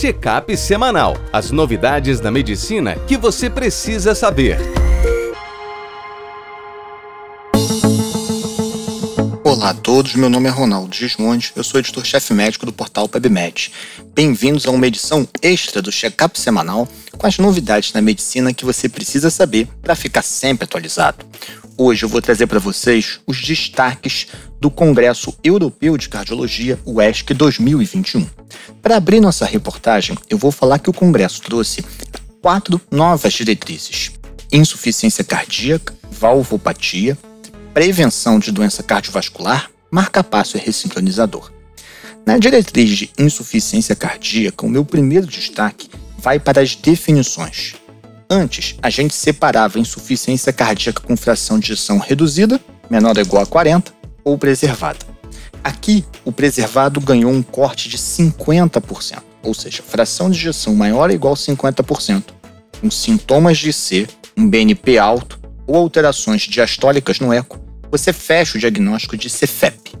Check-up semanal. As novidades da medicina que você precisa saber. Olá a todos, meu nome é Ronaldo Gismonde, eu sou editor-chefe médico do portal PebMed. Bem-vindos a uma edição extra do Check-up semanal com as novidades na medicina que você precisa saber para ficar sempre atualizado. Hoje eu vou trazer para vocês os destaques do Congresso Europeu de Cardiologia, o ESC 2021. Para abrir nossa reportagem, eu vou falar que o Congresso trouxe quatro novas diretrizes: insuficiência cardíaca, valvopatia, prevenção de doença cardiovascular, marca-passo e ressincronizador. Na diretriz de insuficiência cardíaca, o meu primeiro destaque vai para as definições. Antes, a gente separava insuficiência cardíaca com fração de ejeção reduzida, menor ou igual a 40, ou preservada. Aqui, o preservado ganhou um corte de 50%, ou seja, fração de ejeção maior ou igual a 50%, com sintomas de C, um BNP alto ou alterações diastólicas no eco, você fecha o diagnóstico de Cefep.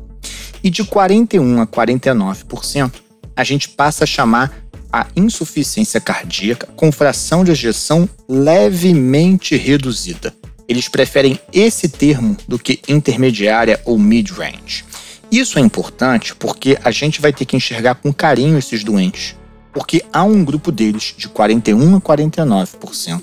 E de 41 a 49%, a gente passa a chamar a insuficiência cardíaca com fração de ejeção levemente reduzida. Eles preferem esse termo do que intermediária ou mid-range. Isso é importante porque a gente vai ter que enxergar com carinho esses doentes, porque há um grupo deles de 41 a 49%,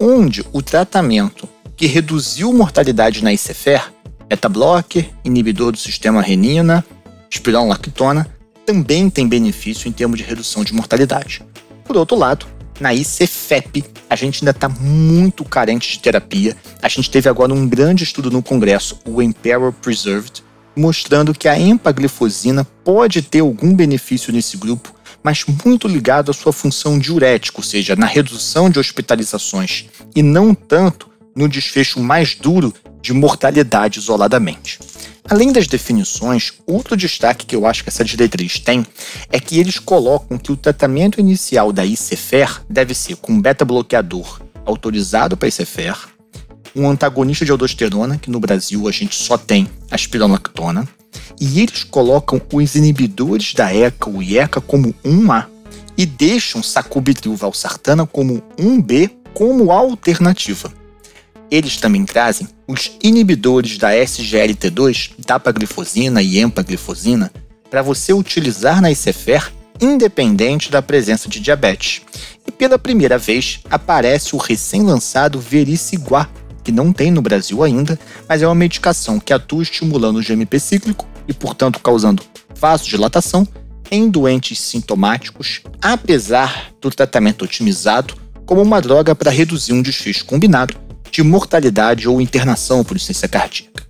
onde o tratamento que reduziu mortalidade na ICFR Beta-blocker, inibidor do sistema renina, espironolactona, também tem benefício em termos de redução de mortalidade. Por outro lado, na ICFEP, a gente ainda está muito carente de terapia. A gente teve agora um grande estudo no Congresso, o Emperor Preserved, mostrando que a empaglifosina pode ter algum benefício nesse grupo, mas muito ligado à sua função diurética, ou seja, na redução de hospitalizações, e não tanto no desfecho mais duro de mortalidade isoladamente. Além das definições, outro destaque que eu acho que essa diretriz tem é que eles colocam que o tratamento inicial da ICFER deve ser com beta-bloqueador autorizado para ICFER, um antagonista de aldosterona, que no Brasil a gente só tem a espironolactona, e eles colocam os inibidores da ECA, o IECA, como 1A e deixam sacubitril valsartana como 1B como alternativa. Eles também trazem os inibidores da SGLT2, dapaglifosina e empaglifosina, para você utilizar na ICFR independente da presença de diabetes. E pela primeira vez aparece o recém-lançado Vericiguá, que não tem no Brasil ainda, mas é uma medicação que atua estimulando o GMP cíclico e, portanto, causando vasodilatação em doentes sintomáticos, apesar do tratamento otimizado como uma droga para reduzir um desfecho combinado de mortalidade ou internação por insuficiência cardíaca.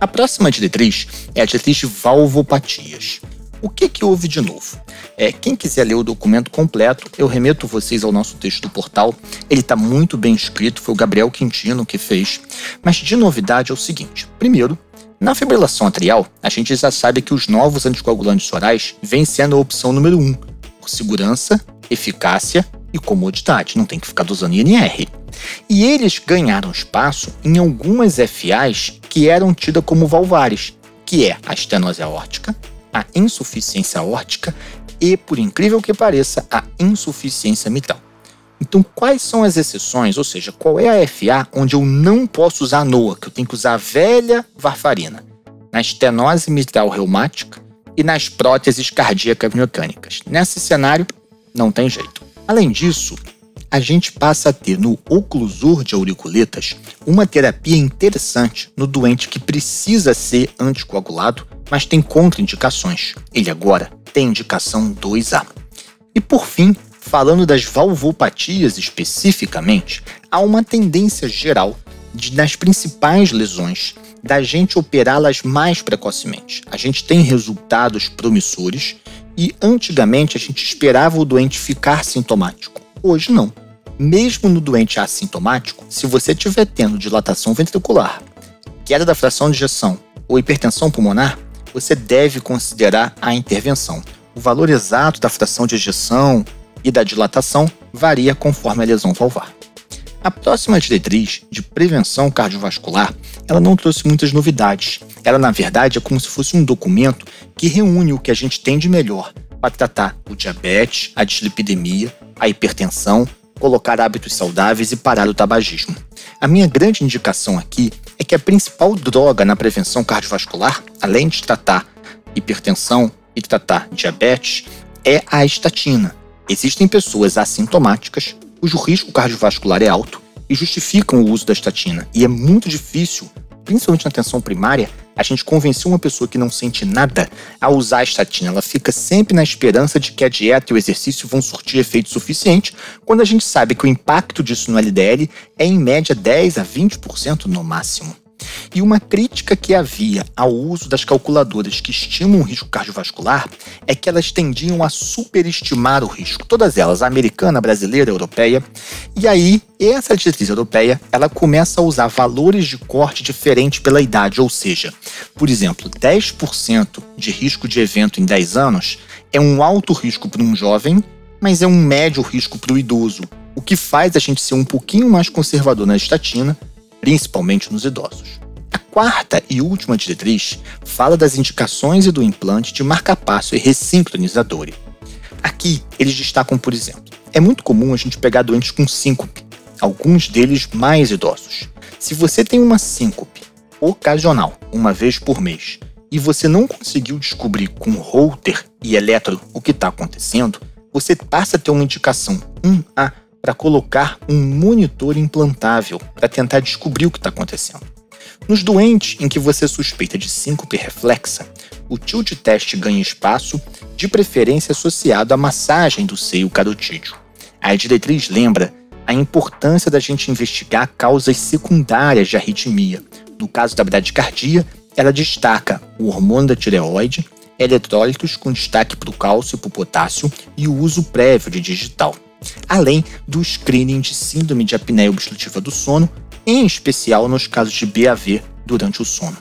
A próxima diretriz é a diretriz de valvopatias. O que, que houve de novo? É, quem quiser ler o documento completo, eu remeto vocês ao nosso texto do portal. Ele está muito bem escrito, foi o Gabriel Quintino que fez. Mas de novidade é o seguinte: primeiro, na fibrilação atrial, a gente já sabe que os novos anticoagulantes orais vêm sendo a opção número um, por segurança, eficácia e comodidade. Não tem que ficar dosando INR. E eles ganharam espaço em algumas FAs que eram tidas como valvares, que é a estenose aórtica, a insuficiência aórtica e, por incrível que pareça, a insuficiência mitral. Então, quais são as exceções? Ou seja, qual é a FA onde eu não posso usar NOA, que eu tenho que usar a velha varfarina? Na estenose mitral reumática e nas próteses cardíacas mecânicas. Nesse cenário, não tem jeito. Além disso, a gente passa a ter no oclusor de auriculetas uma terapia interessante no doente que precisa ser anticoagulado, mas tem contraindicações. Ele agora tem indicação 2A. E por fim, falando das valvopatias especificamente, há uma tendência geral de, nas principais lesões da gente operá-las mais precocemente. A gente tem resultados promissores e antigamente a gente esperava o doente ficar sintomático. Hoje não. Mesmo no doente assintomático, se você estiver tendo dilatação ventricular, queda da fração de ejeção ou hipertensão pulmonar, você deve considerar a intervenção. O valor exato da fração de ejeção e da dilatação varia conforme a lesão valvar. A próxima diretriz de prevenção cardiovascular, ela não trouxe muitas novidades. Ela, na verdade, é como se fosse um documento que reúne o que a gente tem de melhor para tratar o diabetes, a dislipidemia, a hipertensão, colocar hábitos saudáveis e parar o tabagismo. A minha grande indicação aqui é que a principal droga na prevenção cardiovascular, além de tratar hipertensão e tratar diabetes, é a estatina. Existem pessoas assintomáticas cujo risco cardiovascular é alto e justificam o uso da estatina, e é muito difícil principalmente na atenção primária, a gente convenceu uma pessoa que não sente nada a usar a estatina. Ela fica sempre na esperança de que a dieta e o exercício vão surtir efeito suficiente, quando a gente sabe que o impacto disso no LDL é em média 10 a 20% no máximo. E uma crítica que havia ao uso das calculadoras que estimam o risco cardiovascular é que elas tendiam a superestimar o risco, todas elas, a americana, a brasileira, a europeia. E aí, essa diretriz europeia, ela começa a usar valores de corte diferentes pela idade, ou seja, por exemplo, 10% de risco de evento em 10 anos é um alto risco para um jovem, mas é um médio risco para o idoso, o que faz a gente ser um pouquinho mais conservador na estatina principalmente nos idosos. A quarta e última diretriz fala das indicações e do implante de marcapasso e ressincronizador. Aqui, eles destacam, por exemplo, é muito comum a gente pegar doentes com síncope, alguns deles mais idosos. Se você tem uma síncope ocasional, uma vez por mês, e você não conseguiu descobrir com holter e eletro o que está acontecendo, você passa a ter uma indicação 1A para colocar um monitor implantável para tentar descobrir o que está acontecendo. Nos doentes em que você suspeita de síncope reflexa, o tilt test ganha espaço, de preferência associado à massagem do seio carotídeo. A diretriz lembra a importância da gente investigar causas secundárias de arritmia. No caso da bradicardia, ela destaca o hormônio da tireoide, eletrólitos com destaque para o cálcio e para o potássio e o uso prévio de digital além do screening de síndrome de apneia obstrutiva do sono, em especial nos casos de BAV durante o sono.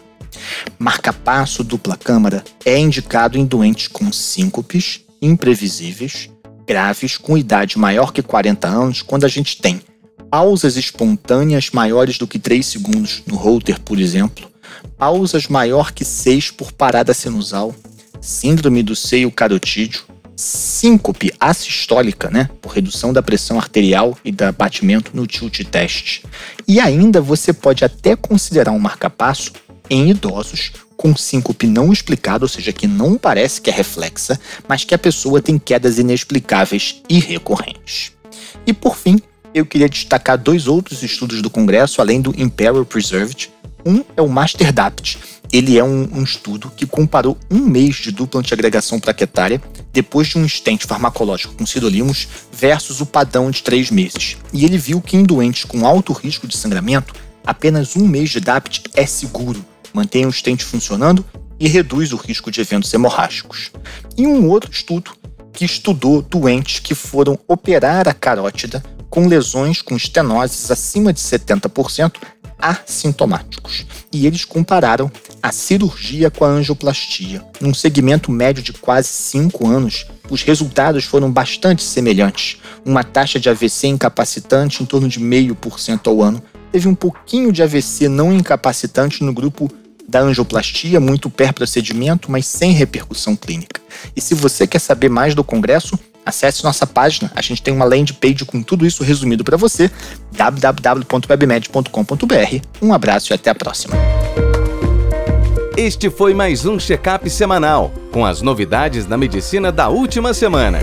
Marca-passo dupla câmara é indicado em doentes com síncopes imprevisíveis, graves, com idade maior que 40 anos, quando a gente tem pausas espontâneas maiores do que 3 segundos no holter, por exemplo, pausas maior que 6 por parada sinusal, síndrome do seio carotídeo, síncope assistólica, né, por redução da pressão arterial e da batimento no tilt test. E ainda você pode até considerar um marcapasso em idosos com síncope não explicada, ou seja, que não parece que é reflexa, mas que a pessoa tem quedas inexplicáveis e recorrentes. E por fim, eu queria destacar dois outros estudos do Congresso, além do Imperial Preserved. Um é o MasterDapt, ele é um, um, estudo que comparou um mês de dupla antiagregação plaquetária depois de um estente farmacológico com sidolimos versus o padrão de três meses. E ele viu que em doentes com alto risco de sangramento, apenas um mês de DAPT é seguro, mantém o estente funcionando e reduz o risco de eventos hemorrágicos. E um outro estudo que estudou doentes que foram operar a carótida com lesões com estenoses acima de 70% assintomáticos. E eles compararam a cirurgia com a angioplastia. Num segmento médio de quase 5 anos, os resultados foram bastante semelhantes. Uma taxa de AVC incapacitante em torno de 0,5% ao ano. Teve um pouquinho de AVC não incapacitante no grupo da angioplastia, muito pré-procedimento, mas sem repercussão clínica. E se você quer saber mais do congresso, acesse nossa página. A gente tem uma landing page com tudo isso resumido para você, www.webmed.com.br. Um abraço e até a próxima. Este foi mais um check-up semanal com as novidades da medicina da última semana.